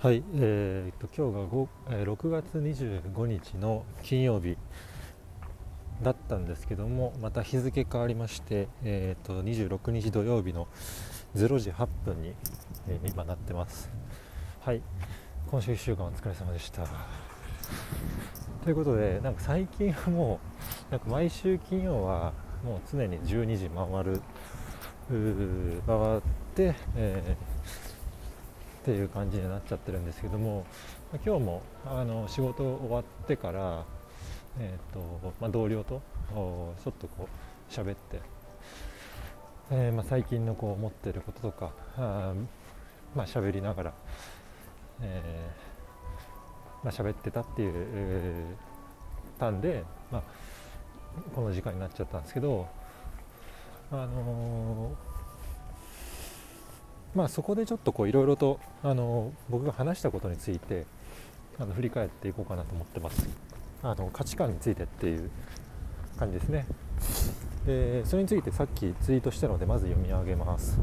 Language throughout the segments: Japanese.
はい、えー、と今日が5、えー6月25日の金曜日だったんですけどもまた日付変わりまして、えー、と26日土曜日の0時8分に、えー今なってます。はい今週1週間お疲れ様でした。ということでなんか最近はもうなんか毎週金曜はもう常に12時回るう回って、えーっていう感じになっちゃってるんですけどもま今日もあの仕事終わってから、えーとまあ、同僚とちょっとこう喋って、えーまあ、最近のこう思ってることとかあまあ喋りながら、えーまあ喋ってたっていう、えーたんで、まあ、この時間になっちゃったんですけどあのーまあそこでちょっといろいろとあの僕が話したことについてあの振り返っていこうかなと思ってます。あの価値観についてっていう感じですね。でそれについてさっきツイートしたのでまず読み上げます。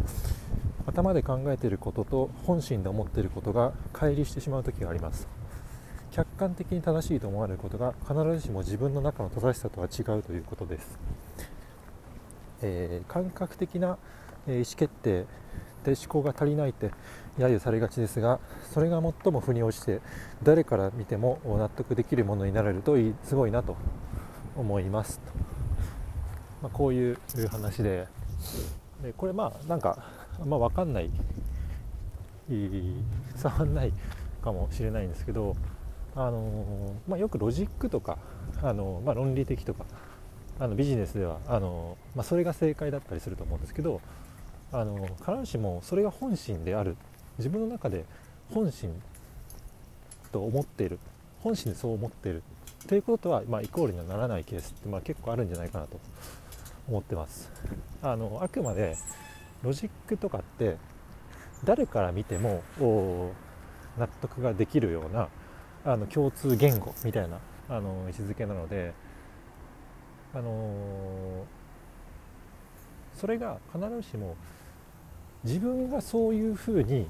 頭で考えていることと本心で思っていることが乖離してしまう時があります。客観的に正しいと思われることが必ずしも自分の中の正しさとは違うということです、えー感覚的な意思決定で思考が足りないって揶揄されがちですがそれが最も腑に落ちて誰から見ても納得できるものになれるといいすごいなと思いますと、まあ、こういう話ででこれまあなんかあんま分かんないいい伝わんないかもしれないんですけど、あのまあ、よくロジックとか、あのまあ、論理的とかあのビジネスではあの、まあ、それが正解だったりすると思うんですけどあの必ずしもそれが本心である。自分の中で本心と思っている本心でそう思っているっていうことは、まあ、イコールにはならないケースって、まあ、結構あるんじゃないかなと思ってます。あのあくまでロジックとかって誰から見ても納得ができるようなあの共通言語みたいなあの位置づけなのであのそれが必ずしも自分がそういうふうに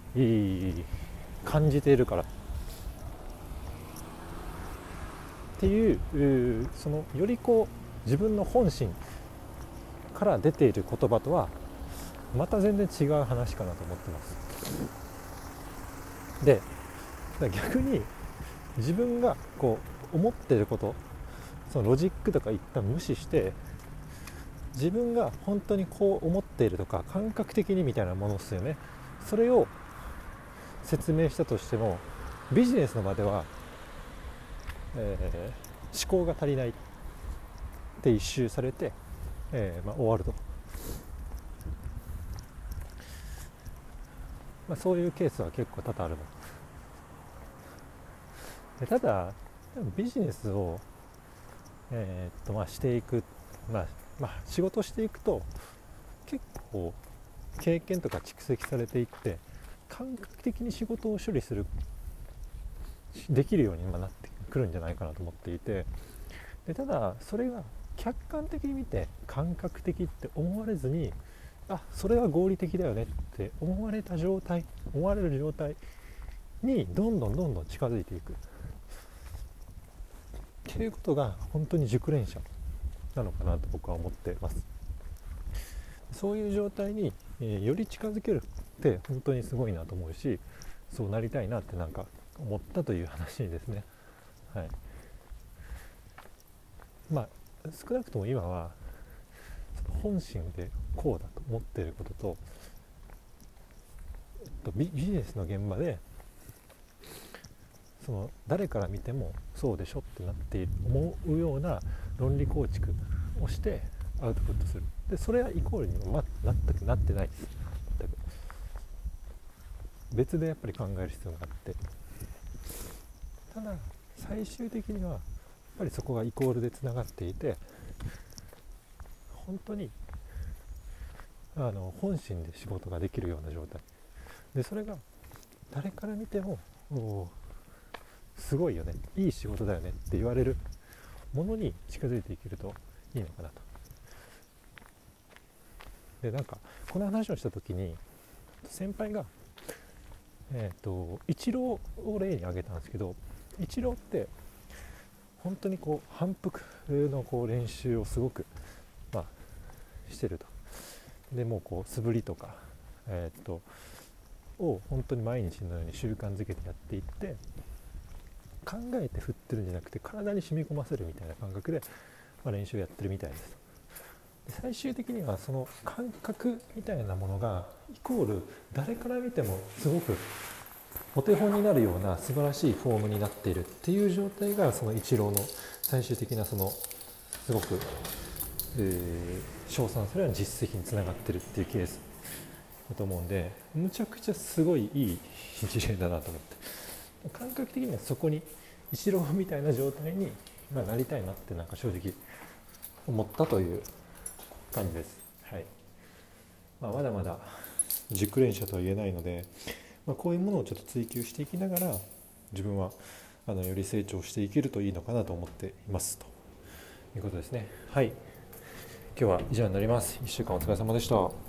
感じているから。っていうそのよりこう自分の本心から出ている言葉とはまた全然違う話かなと思ってます。で逆に自分がこう思ってることそのロジックとか一旦無視して自分が本当にこう思っているとか感覚的にみたいなものですよね。それを説明したとしてもビジネスの場では、えー思考が足りないって一周されて、えーまあ、終わると、まあ、そういうケースは結構多々あるの。でただビジネスを、えーっとまあ、していく、まあまあ、仕事していくと結構経験とか蓄積されていって感覚的に仕事を処理するできるように今なってくるんじゃないかなと思っていてでただそれが客観的に見て感覚的って思われずにあそれは合理的だよねって思われた状態思われる状態にどんどんどんどん近づいていく。っていうことが本当に熟練者なのかなと僕は思ってます。そういう状態に、えーより近づけるって本当にすごいなと思うしそうなりたいなってなんか思ったという話ですね。はい。まあ少なくとも今は本心でこうだと思っていることと、えっと、ビビジネスの現場でその誰から見てもそうでしょってなって思うような論理構築をしてアウトプットする。でそれはイコールにも、ま、全くなってないです。全く別でやっぱり考える必要があって。ただ最終的にはやっぱりそこがイコールでつながっていて本当にあの本心で仕事ができるような状態。でそれが誰から見てもすごいよね。いい仕事だよねって言われるものに近づいていけるといいのかなと。でなんかこの話をした時に先輩がえーと、イチローを例に挙げたんですけどイチローって本当にこう反復のこう練習をすごく、まあ、してると。でもうこう素振りとか、えーと、を本当に毎日のように習慣づけてやっていって考えて振ってるんじゃなくて体に染み込ませるみたいな感覚で、まあ、練習やってるみたいです。で最終的にはその感覚みたいなものがイコール誰から見てもすごくお手本になるような素晴らしいフォームになっているっていう状態がそのイチローの最終的なそのすごく、えー、称賛される実績につながってるっていうケースだと思うんでむちゃくちゃすごいいい一例だなと思って。感覚的にはそこにイチローみたいな状態に、まなりたいなってなんか正直思ったという感じです。はいまあ、まだまだ熟練者とは言えないので、まあ、こういうものをちょっと追求していきながら自分はあのより成長していけるといいのかなと思っていますということですね。はい今日は以上になります。1週間お疲れ様でした。